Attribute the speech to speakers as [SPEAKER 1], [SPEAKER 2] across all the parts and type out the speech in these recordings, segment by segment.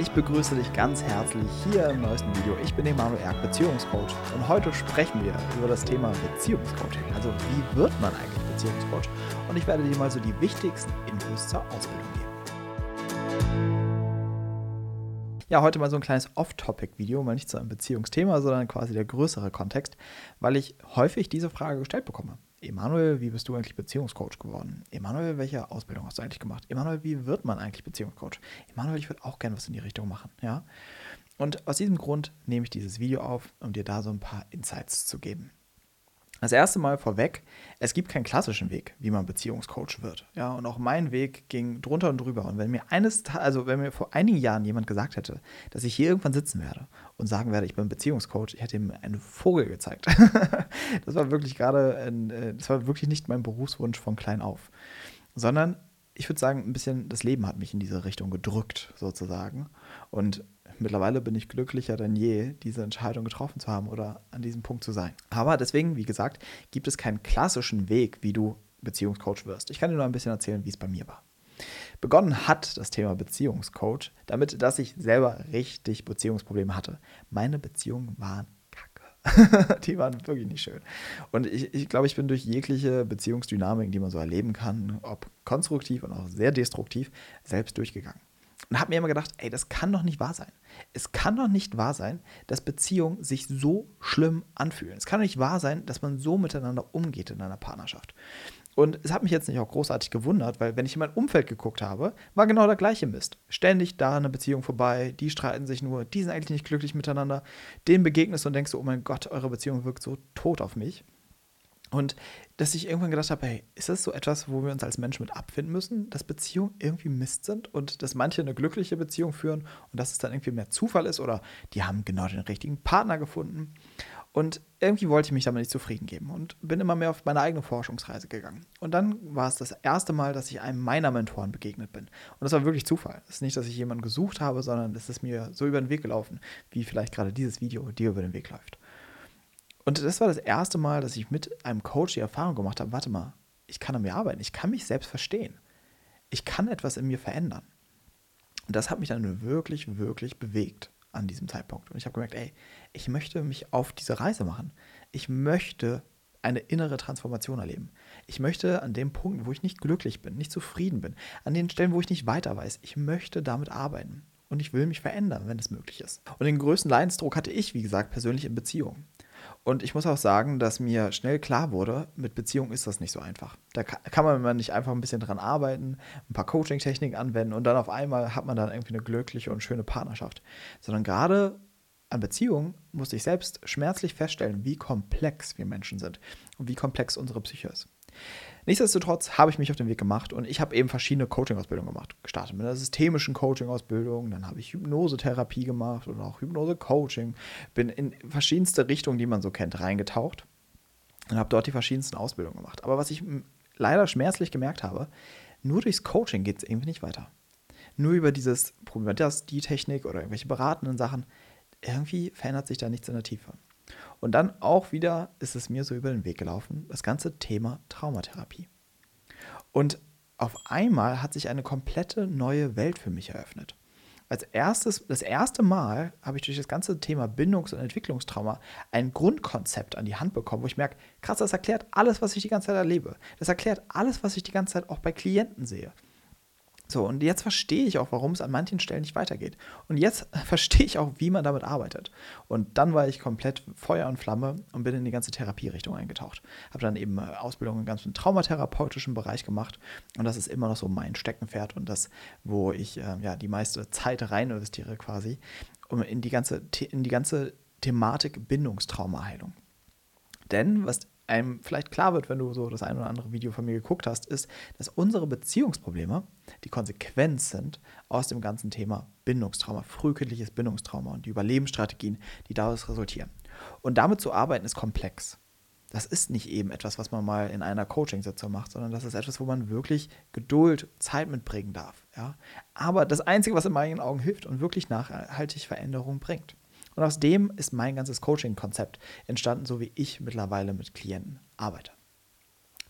[SPEAKER 1] Ich begrüße dich ganz herzlich hier im neuesten Video. Ich bin Emanuel Erk, Beziehungscoach und heute sprechen wir über das Thema Beziehungscoaching. Also wie wird man eigentlich Beziehungscoach? Und ich werde dir mal so die wichtigsten Infos zur Ausbildung geben. Ja, heute mal so ein kleines Off-Topic-Video, mal nicht zu einem Beziehungsthema, sondern quasi der größere Kontext, weil ich häufig diese Frage gestellt bekomme. Emanuel, wie bist du eigentlich Beziehungscoach geworden? Emanuel, welche Ausbildung hast du eigentlich gemacht? Emanuel, wie wird man eigentlich Beziehungscoach? Emanuel, ich würde auch gerne was in die Richtung machen, ja? Und aus diesem Grund nehme ich dieses Video auf, um dir da so ein paar Insights zu geben. Das erste Mal vorweg, es gibt keinen klassischen Weg, wie man Beziehungscoach wird. Ja, und auch mein Weg ging drunter und drüber. Und wenn mir eines, also wenn mir vor einigen Jahren jemand gesagt hätte, dass ich hier irgendwann sitzen werde und sagen werde, ich bin Beziehungscoach, ich hätte ihm einen Vogel gezeigt. das war wirklich gerade, ein, äh, das war wirklich nicht mein Berufswunsch von klein auf, sondern ich würde sagen, ein bisschen das Leben hat mich in diese Richtung gedrückt, sozusagen. Und mittlerweile bin ich glücklicher denn je, diese Entscheidung getroffen zu haben oder an diesem Punkt zu sein. Aber deswegen, wie gesagt, gibt es keinen klassischen Weg, wie du Beziehungscoach wirst. Ich kann dir nur ein bisschen erzählen, wie es bei mir war. Begonnen hat das Thema Beziehungscoach damit, dass ich selber richtig Beziehungsprobleme hatte. Meine Beziehungen waren kacke. die waren wirklich nicht schön. Und ich, ich glaube, ich bin durch jegliche Beziehungsdynamik, die man so erleben kann, ob konstruktiv und auch sehr destruktiv, selbst durchgegangen. Und habe mir immer gedacht, ey, das kann doch nicht wahr sein. Es kann doch nicht wahr sein, dass Beziehungen sich so schlimm anfühlen. Es kann doch nicht wahr sein, dass man so miteinander umgeht in einer Partnerschaft. Und es hat mich jetzt nicht auch großartig gewundert, weil wenn ich in mein Umfeld geguckt habe, war genau der gleiche Mist. Ständig da eine Beziehung vorbei, die streiten sich nur, die sind eigentlich nicht glücklich miteinander. Den begegnest und denkst du, oh mein Gott, eure Beziehung wirkt so tot auf mich. Und dass ich irgendwann gedacht habe, hey, ist das so etwas, wo wir uns als Menschen mit abfinden müssen, dass Beziehungen irgendwie Mist sind und dass manche eine glückliche Beziehung führen und dass es dann irgendwie mehr Zufall ist oder die haben genau den richtigen Partner gefunden. Und irgendwie wollte ich mich damit nicht zufrieden geben und bin immer mehr auf meine eigene Forschungsreise gegangen. Und dann war es das erste Mal, dass ich einem meiner Mentoren begegnet bin. Und das war wirklich Zufall. Es ist nicht, dass ich jemanden gesucht habe, sondern es ist mir so über den Weg gelaufen, wie vielleicht gerade dieses Video dir über den Weg läuft. Und das war das erste Mal, dass ich mit einem Coach die Erfahrung gemacht habe, warte mal, ich kann an mir arbeiten, ich kann mich selbst verstehen. Ich kann etwas in mir verändern. Und das hat mich dann wirklich, wirklich bewegt an diesem Zeitpunkt. Und ich habe gemerkt, ey, ich möchte mich auf diese Reise machen. Ich möchte eine innere Transformation erleben. Ich möchte an dem Punkt, wo ich nicht glücklich bin, nicht zufrieden bin, an den Stellen, wo ich nicht weiter weiß, ich möchte damit arbeiten. Und ich will mich verändern, wenn es möglich ist. Und den größten Leidensdruck hatte ich, wie gesagt, persönlich in Beziehungen. Und ich muss auch sagen, dass mir schnell klar wurde, mit Beziehung ist das nicht so einfach. Da kann man nicht einfach ein bisschen dran arbeiten, ein paar Coaching-Techniken anwenden und dann auf einmal hat man dann irgendwie eine glückliche und schöne Partnerschaft. Sondern gerade an Beziehungen musste ich selbst schmerzlich feststellen, wie komplex wir Menschen sind und wie komplex unsere Psyche ist. Nichtsdestotrotz habe ich mich auf den Weg gemacht und ich habe eben verschiedene Coaching-Ausbildungen gemacht. Gestartet mit einer systemischen Coaching-Ausbildung, dann habe ich Hypnosetherapie gemacht und auch Hypnose-Coaching. Bin in verschiedenste Richtungen, die man so kennt, reingetaucht und habe dort die verschiedensten Ausbildungen gemacht. Aber was ich leider schmerzlich gemerkt habe, nur durchs Coaching geht es irgendwie nicht weiter. Nur über dieses Problem, das, die Technik oder irgendwelche beratenden Sachen, irgendwie verändert sich da nichts in der Tiefe. Und dann auch wieder ist es mir so über den Weg gelaufen, das ganze Thema Traumatherapie. Und auf einmal hat sich eine komplette neue Welt für mich eröffnet. Als erstes, das erste Mal habe ich durch das ganze Thema Bindungs- und Entwicklungstrauma ein Grundkonzept an die Hand bekommen, wo ich merke, krass, das erklärt alles, was ich die ganze Zeit erlebe. Das erklärt alles, was ich die ganze Zeit auch bei Klienten sehe. So, und jetzt verstehe ich auch, warum es an manchen Stellen nicht weitergeht. Und jetzt verstehe ich auch, wie man damit arbeitet. Und dann war ich komplett Feuer und Flamme und bin in die ganze Therapierichtung eingetaucht. Habe dann eben äh, Ausbildung im ganzen traumatherapeutischen Bereich gemacht. Und das ist immer noch so mein Steckenpferd und das, wo ich äh, ja die meiste Zeit rein investiere quasi, um in die ganze, in die ganze Thematik Bindungstraumaheilung. Denn was einem vielleicht klar wird, wenn du so das ein oder andere Video von mir geguckt hast, ist, dass unsere Beziehungsprobleme die Konsequenz sind aus dem ganzen Thema Bindungstrauma, frühkindliches Bindungstrauma und die Überlebensstrategien, die daraus resultieren. Und damit zu arbeiten ist komplex. Das ist nicht eben etwas, was man mal in einer Coaching-Sitzung macht, sondern das ist etwas, wo man wirklich Geduld, Zeit mitbringen darf. Ja? Aber das Einzige, was in meinen Augen hilft und wirklich nachhaltig Veränderung bringt. Und aus dem ist mein ganzes Coaching-Konzept entstanden, so wie ich mittlerweile mit Klienten arbeite.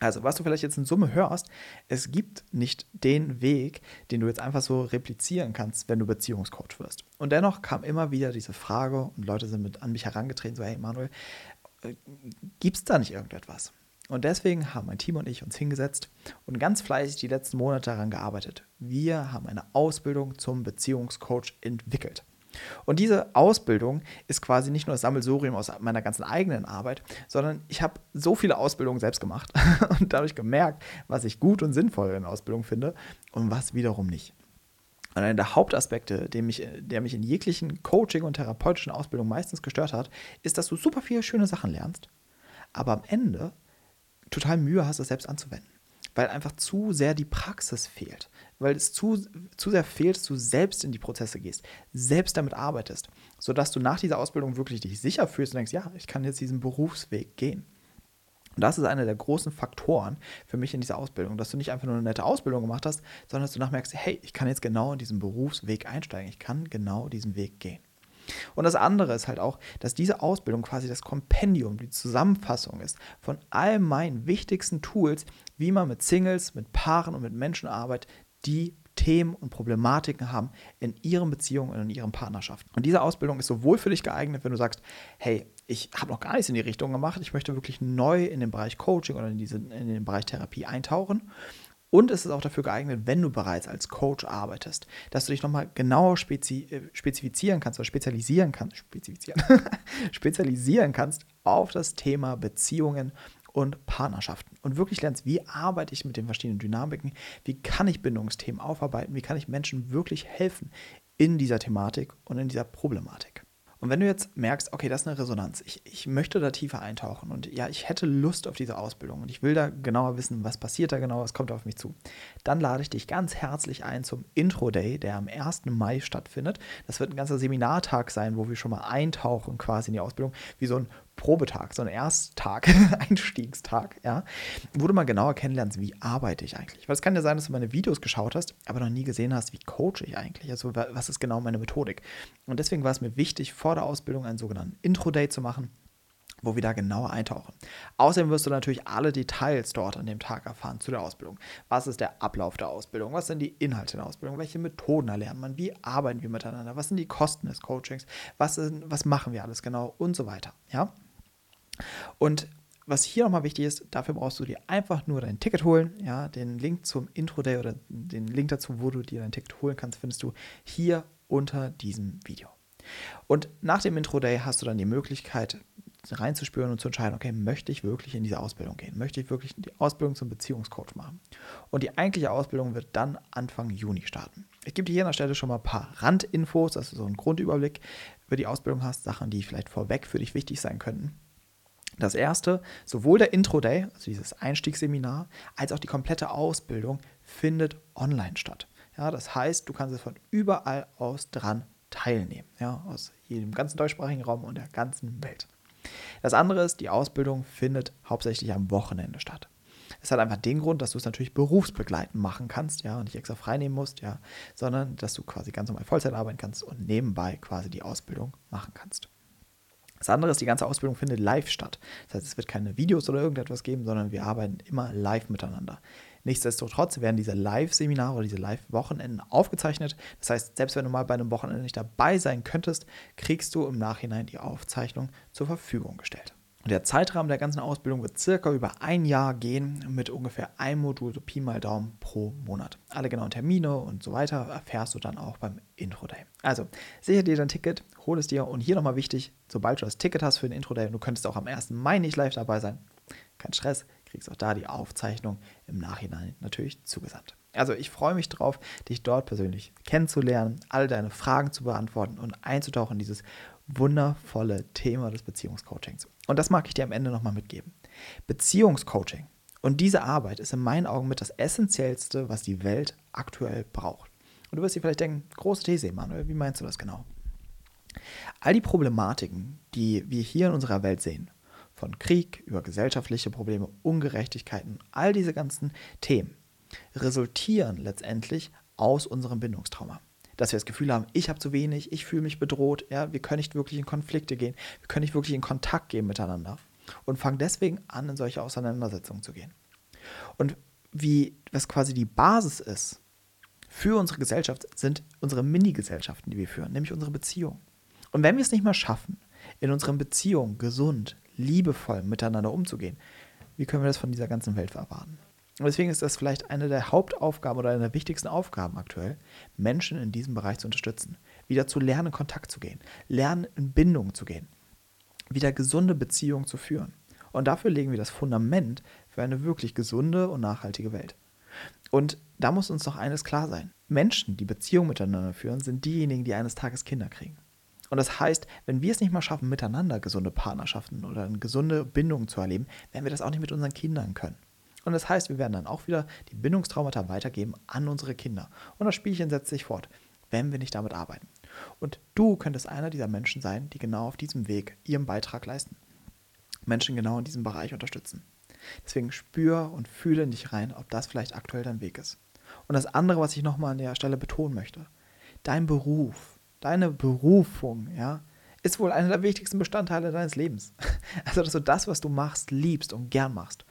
[SPEAKER 1] Also, was du vielleicht jetzt in Summe hörst, es gibt nicht den Weg, den du jetzt einfach so replizieren kannst, wenn du Beziehungscoach wirst. Und dennoch kam immer wieder diese Frage und Leute sind mit an mich herangetreten, so, hey Manuel, äh, gibt es da nicht irgendetwas? Und deswegen haben mein Team und ich uns hingesetzt und ganz fleißig die letzten Monate daran gearbeitet. Wir haben eine Ausbildung zum Beziehungscoach entwickelt. Und diese Ausbildung ist quasi nicht nur das Sammelsurium aus meiner ganzen eigenen Arbeit, sondern ich habe so viele Ausbildungen selbst gemacht und dadurch gemerkt, was ich gut und sinnvoll in Ausbildung finde und was wiederum nicht. Und einer der Hauptaspekte, der mich, der mich in jeglichen Coaching- und therapeutischen Ausbildungen meistens gestört hat, ist, dass du super viele schöne Sachen lernst, aber am Ende total Mühe hast, das selbst anzuwenden. Weil einfach zu sehr die Praxis fehlt. Weil es zu, zu sehr fehlt, dass du selbst in die Prozesse gehst, selbst damit arbeitest, sodass du nach dieser Ausbildung wirklich dich sicher fühlst und denkst, ja, ich kann jetzt diesen Berufsweg gehen. Und das ist einer der großen Faktoren für mich in dieser Ausbildung, dass du nicht einfach nur eine nette Ausbildung gemacht hast, sondern dass du nachmerkst, hey, ich kann jetzt genau in diesen Berufsweg einsteigen, ich kann genau diesen Weg gehen. Und das andere ist halt auch, dass diese Ausbildung quasi das Kompendium, die Zusammenfassung ist von all meinen wichtigsten Tools, wie man mit Singles, mit Paaren und mit Menschen arbeitet, die Themen und Problematiken haben in ihren Beziehungen und in ihren Partnerschaften. Und diese Ausbildung ist sowohl für dich geeignet, wenn du sagst, hey, ich habe noch gar nichts in die Richtung gemacht, ich möchte wirklich neu in den Bereich Coaching oder in, diese, in den Bereich Therapie eintauchen. Und es ist auch dafür geeignet, wenn du bereits als Coach arbeitest, dass du dich nochmal genauer spezi äh, spezifizieren kannst oder spezialisieren kannst, spezifizieren, spezialisieren kannst auf das Thema Beziehungen und Partnerschaften. Und wirklich lernst, wie arbeite ich mit den verschiedenen Dynamiken, wie kann ich Bindungsthemen aufarbeiten, wie kann ich Menschen wirklich helfen in dieser Thematik und in dieser Problematik. Und wenn du jetzt merkst, okay, das ist eine Resonanz, ich, ich möchte da tiefer eintauchen und ja, ich hätte Lust auf diese Ausbildung und ich will da genauer wissen, was passiert da genau, was kommt auf mich zu, dann lade ich dich ganz herzlich ein zum Intro Day, der am 1. Mai stattfindet. Das wird ein ganzer Seminartag sein, wo wir schon mal eintauchen quasi in die Ausbildung, wie so ein Probetag, so ein Ersttag, Einstiegstag, ja, wo du mal genauer kennenlernst, wie arbeite ich eigentlich. Weil es kann ja sein, dass du meine Videos geschaut hast, aber noch nie gesehen hast, wie coache ich eigentlich. Also was ist genau meine Methodik. Und deswegen war es mir wichtig, vor der Ausbildung einen sogenannten Intro-Day zu machen, wo wir da genauer eintauchen. Außerdem wirst du natürlich alle Details dort an dem Tag erfahren zu der Ausbildung. Was ist der Ablauf der Ausbildung? Was sind die Inhalte der Ausbildung? Welche Methoden erlernt man? Wie arbeiten wir miteinander? Was sind die Kosten des Coachings? Was, sind, was machen wir alles genau? Und so weiter. Ja? Und was hier nochmal wichtig ist, dafür brauchst du dir einfach nur dein Ticket holen. Ja, den Link zum Intro-Day oder den Link dazu, wo du dir dein Ticket holen kannst, findest du hier unter diesem Video. Und nach dem Intro-Day hast du dann die Möglichkeit, reinzuspüren und zu entscheiden, okay, möchte ich wirklich in diese Ausbildung gehen? Möchte ich wirklich die Ausbildung zum Beziehungscoach machen? Und die eigentliche Ausbildung wird dann Anfang Juni starten. Ich gebe dir hier an der Stelle schon mal ein paar Randinfos, dass du so einen Grundüberblick über die Ausbildung hast, Sachen, die vielleicht vorweg für dich wichtig sein könnten. Das erste, sowohl der Intro-Day, also dieses Einstiegsseminar, als auch die komplette Ausbildung findet online statt. Ja, das heißt, du kannst es von überall aus dran teilnehmen, ja, aus jedem ganzen deutschsprachigen Raum und der ganzen Welt. Das andere ist, die Ausbildung findet hauptsächlich am Wochenende statt. Es hat einfach den Grund, dass du es natürlich berufsbegleitend machen kannst, ja, und nicht extra freinehmen musst, ja, sondern dass du quasi ganz normal Vollzeit arbeiten kannst und nebenbei quasi die Ausbildung machen kannst. Das andere ist, die ganze Ausbildung findet live statt. Das heißt, es wird keine Videos oder irgendetwas geben, sondern wir arbeiten immer live miteinander. Nichtsdestotrotz werden diese Live-Seminare oder diese Live-Wochenenden aufgezeichnet. Das heißt, selbst wenn du mal bei einem Wochenende nicht dabei sein könntest, kriegst du im Nachhinein die Aufzeichnung zur Verfügung gestellt. Und der Zeitrahmen der ganzen Ausbildung wird circa über ein Jahr gehen, mit ungefähr einem Modul, so Pi mal Daumen pro Monat. Alle genauen Termine und so weiter erfährst du dann auch beim Intro-Day. Also, sicher dir dein Ticket, hol es dir und hier nochmal wichtig, sobald du das Ticket hast für den Intro-Day du könntest auch am 1. Mai nicht live dabei sein, kein Stress, kriegst auch da die Aufzeichnung im Nachhinein natürlich zugesandt. Also ich freue mich drauf, dich dort persönlich kennenzulernen, all deine Fragen zu beantworten und einzutauchen in dieses wundervolle Thema des Beziehungscoachings. Und das mag ich dir am Ende nochmal mitgeben. Beziehungscoaching und diese Arbeit ist in meinen Augen mit das Essentiellste, was die Welt aktuell braucht. Und du wirst dir vielleicht denken, große These, Emanuel, wie meinst du das genau? All die Problematiken, die wir hier in unserer Welt sehen, von Krieg über gesellschaftliche Probleme, Ungerechtigkeiten, all diese ganzen Themen, resultieren letztendlich aus unserem Bindungstrauma dass wir das Gefühl haben, ich habe zu wenig, ich fühle mich bedroht, ja, wir können nicht wirklich in Konflikte gehen, wir können nicht wirklich in Kontakt gehen miteinander und fangen deswegen an, in solche Auseinandersetzungen zu gehen. Und wie, was quasi die Basis ist für unsere Gesellschaft, sind unsere Mini-Gesellschaften, die wir führen, nämlich unsere Beziehungen. Und wenn wir es nicht mal schaffen, in unseren Beziehungen gesund, liebevoll miteinander umzugehen, wie können wir das von dieser ganzen Welt erwarten? Und deswegen ist das vielleicht eine der Hauptaufgaben oder eine der wichtigsten Aufgaben aktuell, Menschen in diesem Bereich zu unterstützen. Wieder zu lernen, in Kontakt zu gehen, lernen, in Bindung zu gehen, wieder gesunde Beziehungen zu führen. Und dafür legen wir das Fundament für eine wirklich gesunde und nachhaltige Welt. Und da muss uns doch eines klar sein. Menschen, die Beziehungen miteinander führen, sind diejenigen, die eines Tages Kinder kriegen. Und das heißt, wenn wir es nicht mal schaffen, miteinander gesunde Partnerschaften oder eine gesunde Bindung zu erleben, werden wir das auch nicht mit unseren Kindern können. Und das heißt, wir werden dann auch wieder die Bindungstraumata weitergeben an unsere Kinder. Und das Spielchen setzt sich fort, wenn wir nicht damit arbeiten. Und du könntest einer dieser Menschen sein, die genau auf diesem Weg ihren Beitrag leisten. Menschen genau in diesem Bereich unterstützen. Deswegen spür und fühle in dich rein, ob das vielleicht aktuell dein Weg ist. Und das andere, was ich nochmal an der Stelle betonen möchte, dein Beruf, deine Berufung, ja, ist wohl einer der wichtigsten Bestandteile deines Lebens. Also, dass du das, was du machst, liebst und gern machst.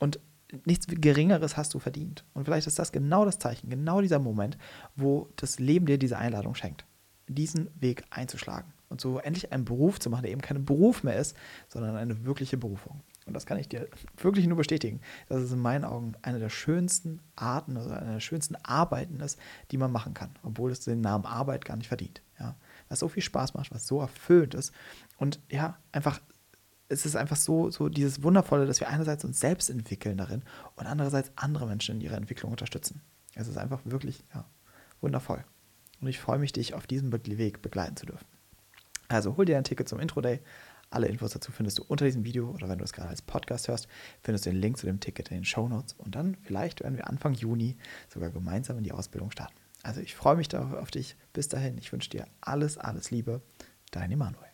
[SPEAKER 1] Und nichts Geringeres hast du verdient. Und vielleicht ist das genau das Zeichen, genau dieser Moment, wo das Leben dir diese Einladung schenkt, diesen Weg einzuschlagen und so endlich einen Beruf zu machen, der eben kein Beruf mehr ist, sondern eine wirkliche Berufung. Und das kann ich dir wirklich nur bestätigen, dass es in meinen Augen eine der schönsten Arten oder eine der schönsten Arbeiten ist, die man machen kann, obwohl es den Namen Arbeit gar nicht verdient. Ja? Was so viel Spaß macht, was so erfüllt ist und ja, einfach es ist einfach so, so dieses Wundervolle, dass wir einerseits uns selbst entwickeln darin und andererseits andere Menschen in ihrer Entwicklung unterstützen. Es ist einfach wirklich ja, wundervoll. Und ich freue mich, dich auf diesem Weg begleiten zu dürfen. Also hol dir ein Ticket zum Intro Day. Alle Infos dazu findest du unter diesem Video oder wenn du es gerade als Podcast hörst, findest du den Link zu dem Ticket in den Show Notes und dann vielleicht werden wir Anfang Juni sogar gemeinsam in die Ausbildung starten. Also ich freue mich darauf auf dich. Bis dahin, ich wünsche dir alles, alles Liebe. Dein Emanuel.